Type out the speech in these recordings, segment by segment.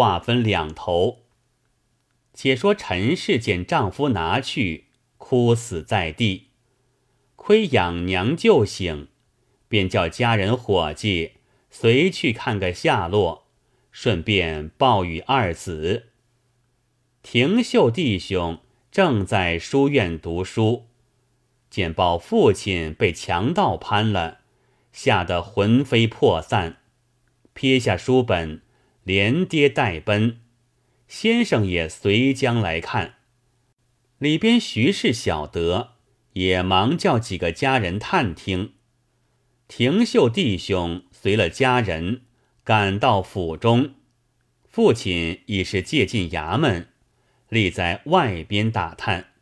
话分两头。且说陈氏见丈夫拿去，哭死在地，亏养娘救醒，便叫家人伙计随去看个下落，顺便报与二子。廷秀弟兄正在书院读书，见报父亲被强盗攀了，吓得魂飞魄散，撇下书本，连跌带奔。先生也随将来看，里边徐氏晓得，也忙叫几个家人探听。廷秀弟兄随了家人赶到府中，父亲已是借进衙门。立在外边打探，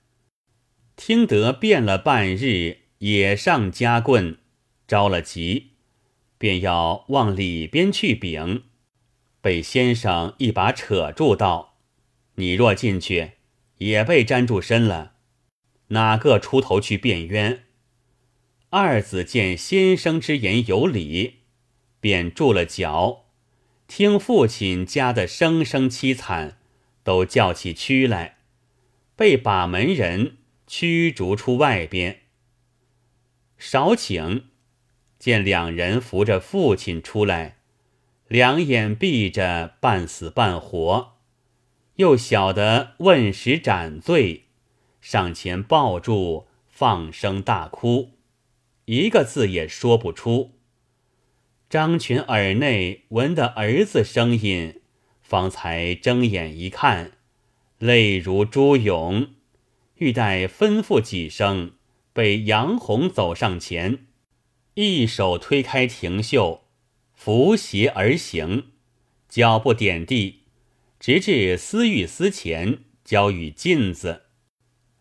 听得变了半日，也上夹棍，着了急，便要往里边去禀，被先生一把扯住道：“你若进去，也被粘住身了，哪个出头去辩冤？”二子见先生之言有理，便住了脚，听父亲家的声声凄惨。都叫起屈来，被把门人驱逐出外边。少顷，见两人扶着父亲出来，两眼闭着，半死半活，又晓得问时斩罪，上前抱住，放声大哭，一个字也说不出。张群耳内闻得儿子声音。方才睁眼一看，泪如珠涌，欲待吩咐几声，被杨红走上前，一手推开廷秀，扶携而行，脚步点地，直至司御司前，交与镜子，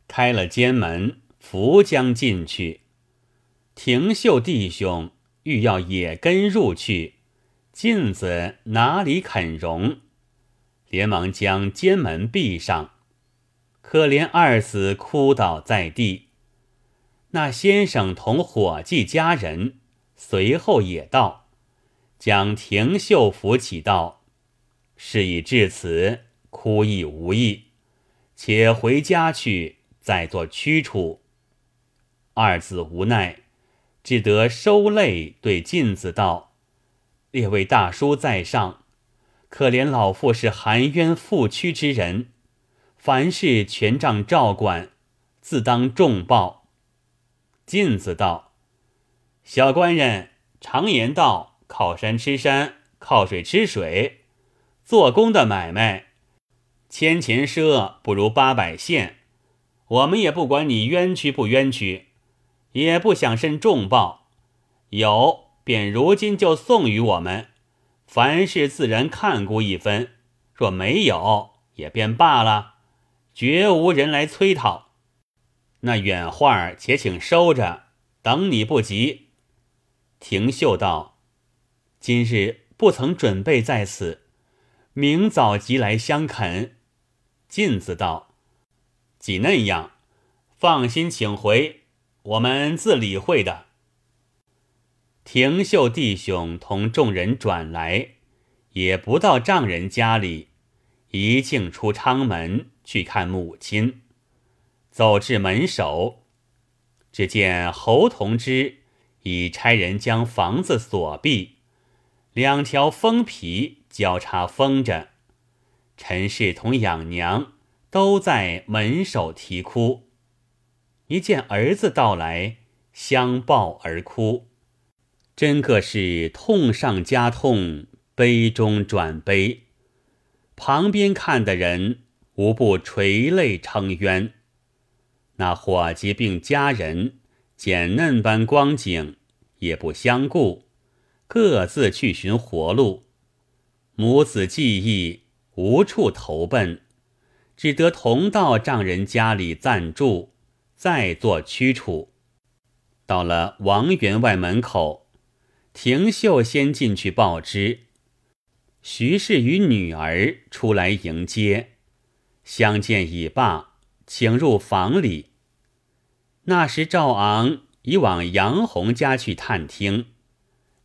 开了监门，扶将进去。廷秀弟兄欲要也跟入去，镜子哪里肯容？连忙将监门闭上，可怜二子哭倒在地。那先生同伙计家人随后也到，将廷秀扶起道：“事已至此，哭亦无益，且回家去，再做驱处。”二子无奈，只得收泪，对镜子道：“列位大叔在上。”可怜老妇是含冤负屈之人，凡事全仗照管，自当重报。镜子道：“小官人常言道，靠山吃山，靠水吃水。做工的买卖，千钱赊不如八百现。我们也不管你冤屈不冤屈，也不想甚重报，有便如今就送与我们。”凡事自然看顾一分，若没有也便罢了，绝无人来催讨。那远话且请收着，等你不急。廷秀道：“今日不曾准备在此，明早即来相恳。”进子道：“既那样，放心请回，我们自理会的。”廷秀弟兄同众人转来，也不到丈人家里，一径出昌门去看母亲。走至门首，只见侯同之已差人将房子锁闭，两条封皮交叉封着。陈氏同养娘都在门首啼哭，一见儿子到来，相抱而哭。真个是痛上加痛，悲中转悲。旁边看的人无不垂泪称冤。那伙计并家人见嫩般光景，也不相顾，各自去寻活路。母子记忆无处投奔，只得同到丈人家里暂住，再做驱处。到了王员外门口。廷秀先进去报知，徐氏与女儿出来迎接，相见已罢，请入房里。那时赵昂已往杨红家去探听，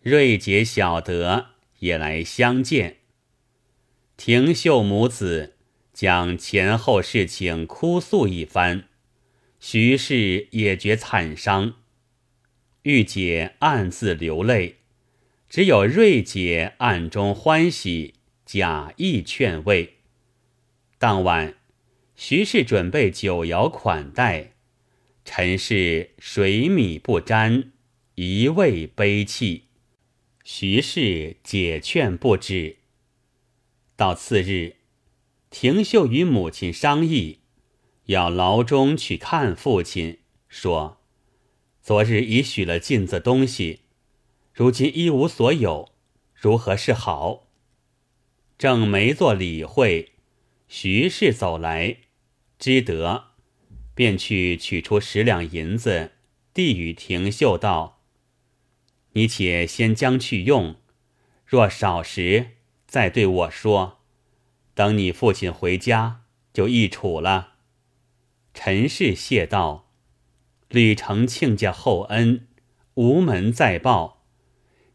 瑞姐晓得，也来相见。廷秀母子将前后事情哭诉一番，徐氏也觉惨伤。玉姐暗自流泪，只有瑞姐暗中欢喜，假意劝慰。当晚，徐氏准备酒肴款待，陈氏水米不沾，一味悲泣。徐氏解劝不止。到次日，廷秀与母亲商议，要牢中去看父亲，说：“昨日已许了镜子东西，如今一无所有，如何是好？”正没做理会，徐氏走来，知得，便去取出十两银子，递与廷秀道：“你且先将去用，若少时。”再对我说，等你父亲回家就易处了。陈氏谢道：“吕承亲家厚恩，无门再报。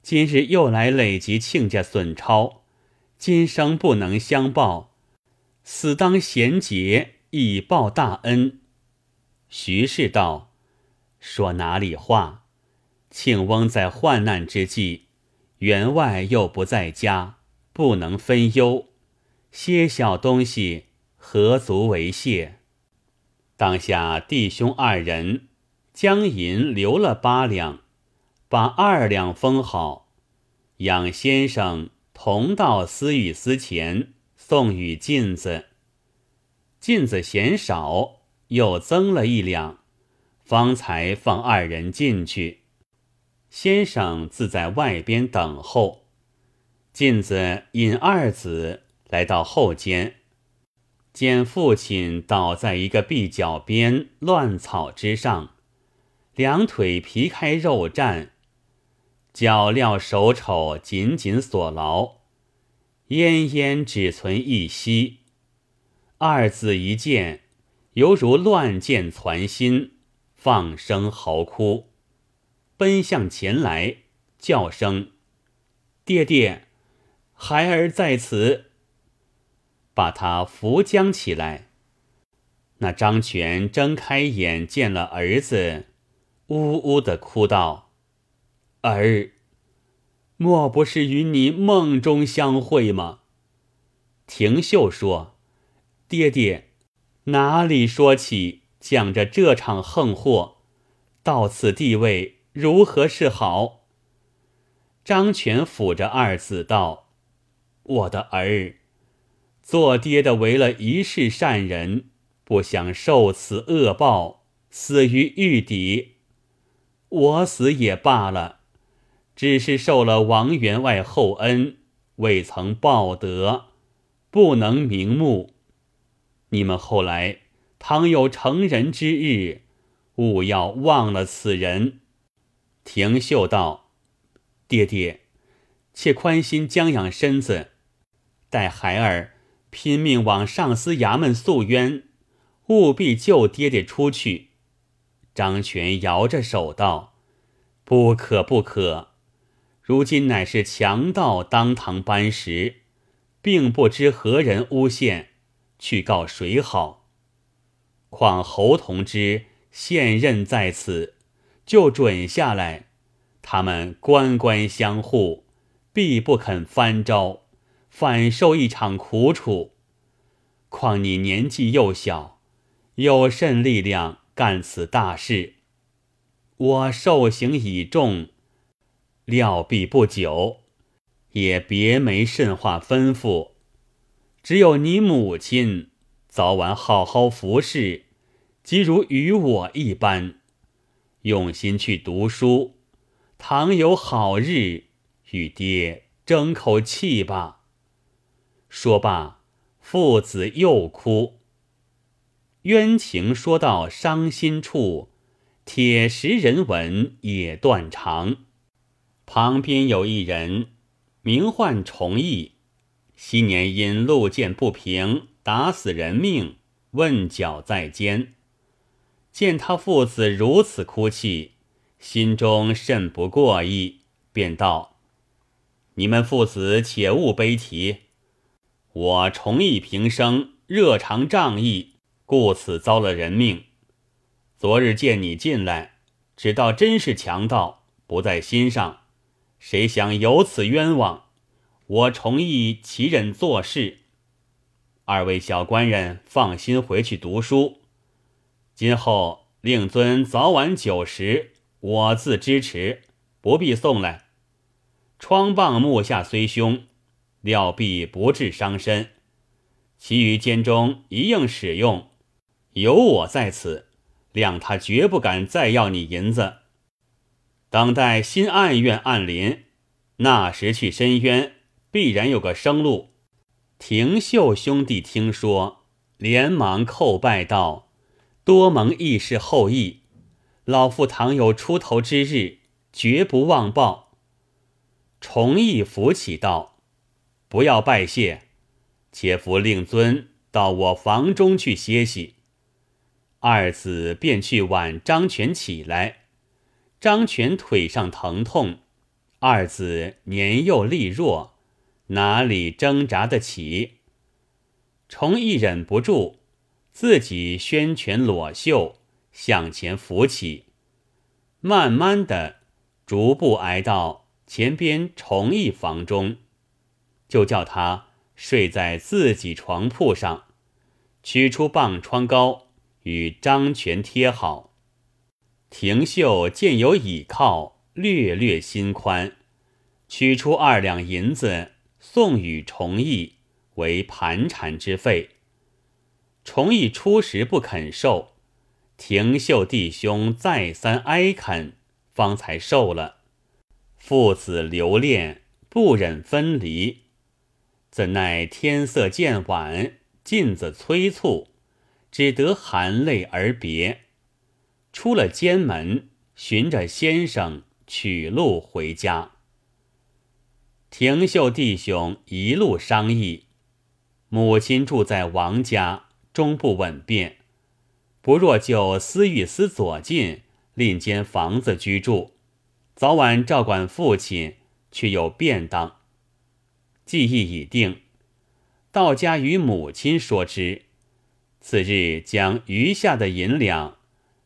今日又来累及亲家损超，今生不能相报，死当贤节以报大恩。”徐氏道：“说哪里话？庆翁在患难之际，员外又不在家。”不能分忧，些小东西何足为谢？当下弟兄二人将银留了八两，把二两封好，养先生同到司与司前送与镜子。镜子嫌少，又增了一两，方才放二人进去。先生自在外边等候。镜子引二子来到后间，见父亲倒在一个壁角边乱草之上，两腿皮开肉绽，脚镣手丑紧紧锁牢，奄奄只存一息。二子一见，犹如乱箭攒心，放声嚎哭，奔向前来，叫声：“爹爹！”孩儿在此，把他扶将起来。那张全睁开眼，见了儿子，呜呜的哭道：“儿，莫不是与你梦中相会吗？”廷秀说：“爹爹，哪里说起讲着这场横祸，到此地位如何是好？”张全抚着二子道。我的儿，做爹的为了一世善人，不想受此恶报，死于狱底。我死也罢了，只是受了王员外厚恩，未曾报德，不能瞑目。你们后来倘有成人之日，勿要忘了此人。廷秀道：“爹爹，且宽心将养身子。”待孩儿拼命往上司衙门诉冤，务必救爹爹出去。张全摇着手道：“不可不可！如今乃是强盗当堂搬石，并不知何人诬陷，去告谁好？况侯同之现任在此，就准下来，他们官官相护，必不肯翻招。”反受一场苦楚，况你年纪幼小，有甚力量干此大事？我受刑已重，料必不久，也别没甚话吩咐。只有你母亲早晚好好服侍，即如与我一般，用心去读书。倘有好日，与爹争口气吧。说罢，父子又哭。冤情说到伤心处，铁石人闻也断肠。旁边有一人，名唤崇义，昔年因路见不平，打死人命，问绞在监。见他父子如此哭泣，心中甚不过意，便道：“你们父子且勿悲啼。”我崇义平生热肠仗义，故此遭了人命。昨日见你进来，只道真是强盗，不在心上。谁想有此冤枉，我崇义其人做事？二位小官人放心回去读书。今后令尊早晚酒食，我自支持，不必送来。疮棒目下虽凶。料必不致伤身，其余监中一应使用。有我在此，谅他绝不敢再要你银子。等待新案院案临，那时去申冤，必然有个生路。廷秀兄弟听说，连忙叩拜道：“多蒙义士厚意，老夫倘有出头之日，绝不忘报。”崇义扶起道。不要拜谢，且扶令尊到我房中去歇息。二子便去挽张全起来。张全腿上疼痛，二子年幼力弱，哪里挣扎得起？崇义忍不住，自己宣拳裸袖向前扶起，慢慢的逐步挨到前边崇义房中。就叫他睡在自己床铺上，取出棒疮膏与张全贴好。廷秀见有倚靠，略略心宽，取出二两银子送与崇义为盘缠之费。崇义初时不肯受，廷秀弟兄再三哀恳，方才受了。父子留恋，不忍分离。怎奈天色渐晚，镜子催促，只得含泪而别。出了监门，寻着先生取路回家。廷秀弟兄一路商议，母亲住在王家，终不稳便，不若就司御司左近另间房子居住，早晚照管父亲，却又便当。计议已定，道家与母亲说之。次日将余下的银两，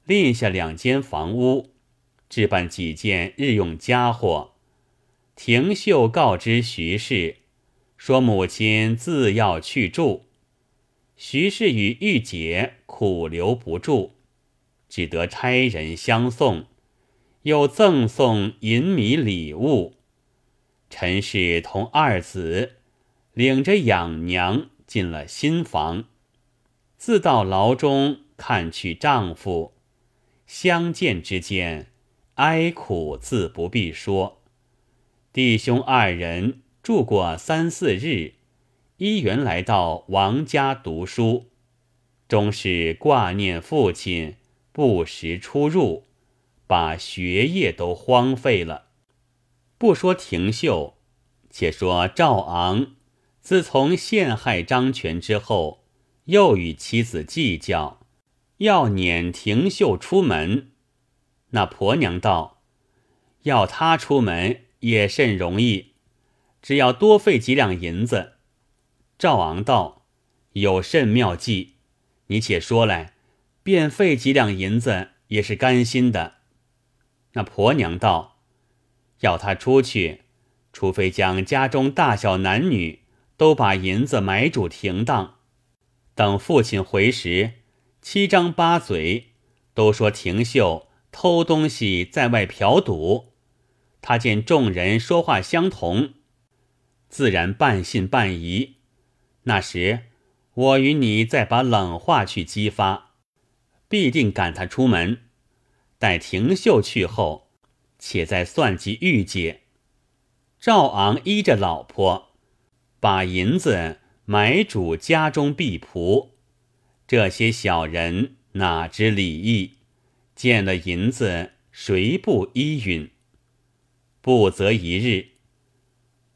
另下两间房屋，置办几件日用家伙。廷秀告知徐氏，说母亲自要去住。徐氏与玉姐苦留不住，只得差人相送，又赠送银米礼物。陈氏同二子领着养娘进了新房，自到牢中看去丈夫，相见之间，哀苦自不必说。弟兄二人住过三四日，一元来到王家读书，终是挂念父亲，不时出入，把学业都荒废了。不说廷秀，且说赵昂，自从陷害张权之后，又与妻子计较，要撵廷秀出门。那婆娘道：“要他出门也甚容易，只要多费几两银子。”赵昂道：“有甚妙计？你且说来，便费几两银子也是甘心的。”那婆娘道。要他出去，除非将家中大小男女都把银子买主停当，等父亲回时，七张八嘴都说廷秀偷东西在外嫖赌。他见众人说话相同，自然半信半疑。那时我与你再把冷话去激发，必定赶他出门。待廷秀去后。且再算计玉姐，赵昂依着老婆，把银子买主家中婢仆。这些小人哪知礼义？见了银子，谁不依允？不则一日，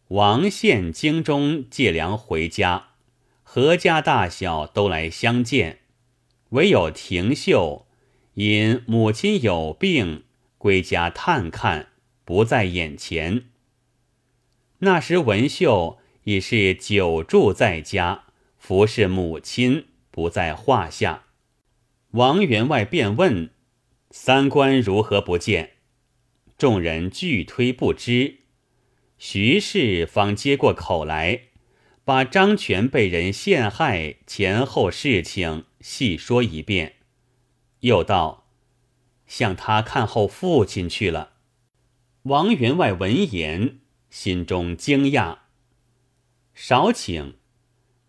王献京中借粮回家，何家大小都来相见，唯有廷秀因母亲有病。归家探看，不在眼前。那时文秀已是久住在家，服侍母亲，不在话下。王员外便问：“三官如何不见？”众人俱推不知。徐氏方接过口来，把张全被人陷害前后事情细说一遍，又道：“向他看候父亲去了。”王员外闻言，心中惊讶。少请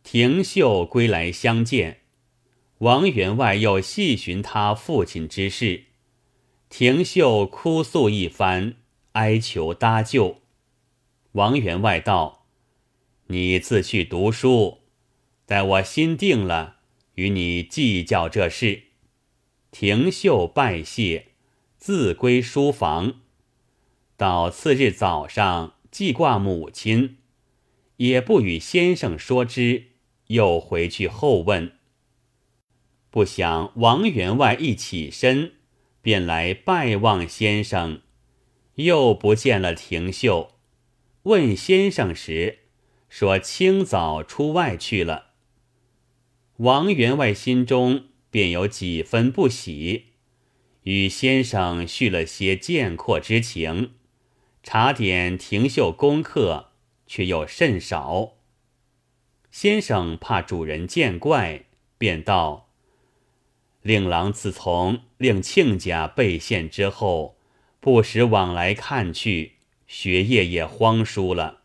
廷秀归来相见，王员外又细询他父亲之事，廷秀哭诉一番，哀求搭救。王员外道：“你自去读书，待我心定了，与你计较这事。”廷秀拜谢，自归书房。到次日早上，祭挂母亲，也不与先生说之，又回去后问。不想王员外一起身，便来拜望先生，又不见了廷秀。问先生时，说清早出外去了。王员外心中便有几分不喜，与先生叙了些见阔之情，查点廷秀功课，却又甚少。先生怕主人见怪，便道：“令郎自从令亲家被陷之后，不时往来看去。”学业也荒疏了。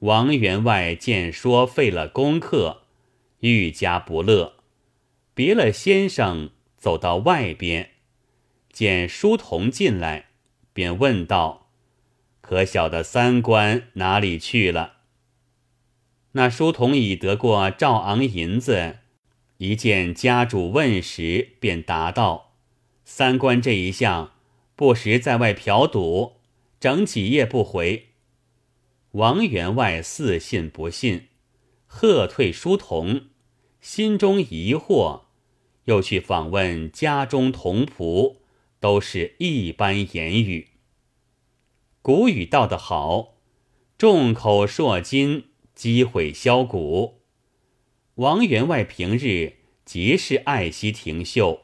王员外见说废了功课，愈加不乐，别了先生，走到外边，见书童进来，便问道：“可晓得三官哪里去了？”那书童已得过赵昂银子，一见家主问时，便答道：“三官这一项，不时在外嫖赌。”整几夜不回，王员外似信不信，喝退书童，心中疑惑，又去访问家中童仆，都是一般言语。古语道得好：“众口铄金，积毁销骨。”王员外平日极是爱惜廷秀，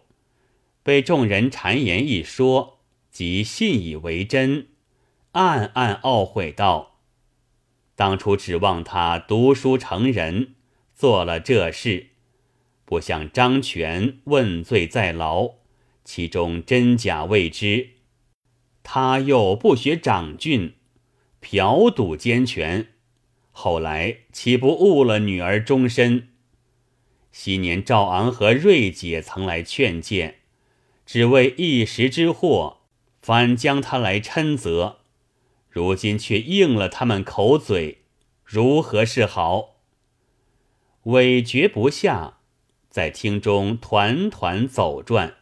被众人谗言一说，即信以为真。暗暗懊悔道：“当初指望他读书成人，做了这事，不想张权问罪在牢，其中真假未知。他又不学长俊，嫖赌奸权，后来岂不误了女儿终身？昔年赵昂和瑞姐曾来劝谏，只为一时之祸，反将他来嗔责。”如今却应了他们口嘴，如何是好？委决不下，在厅中团团走转。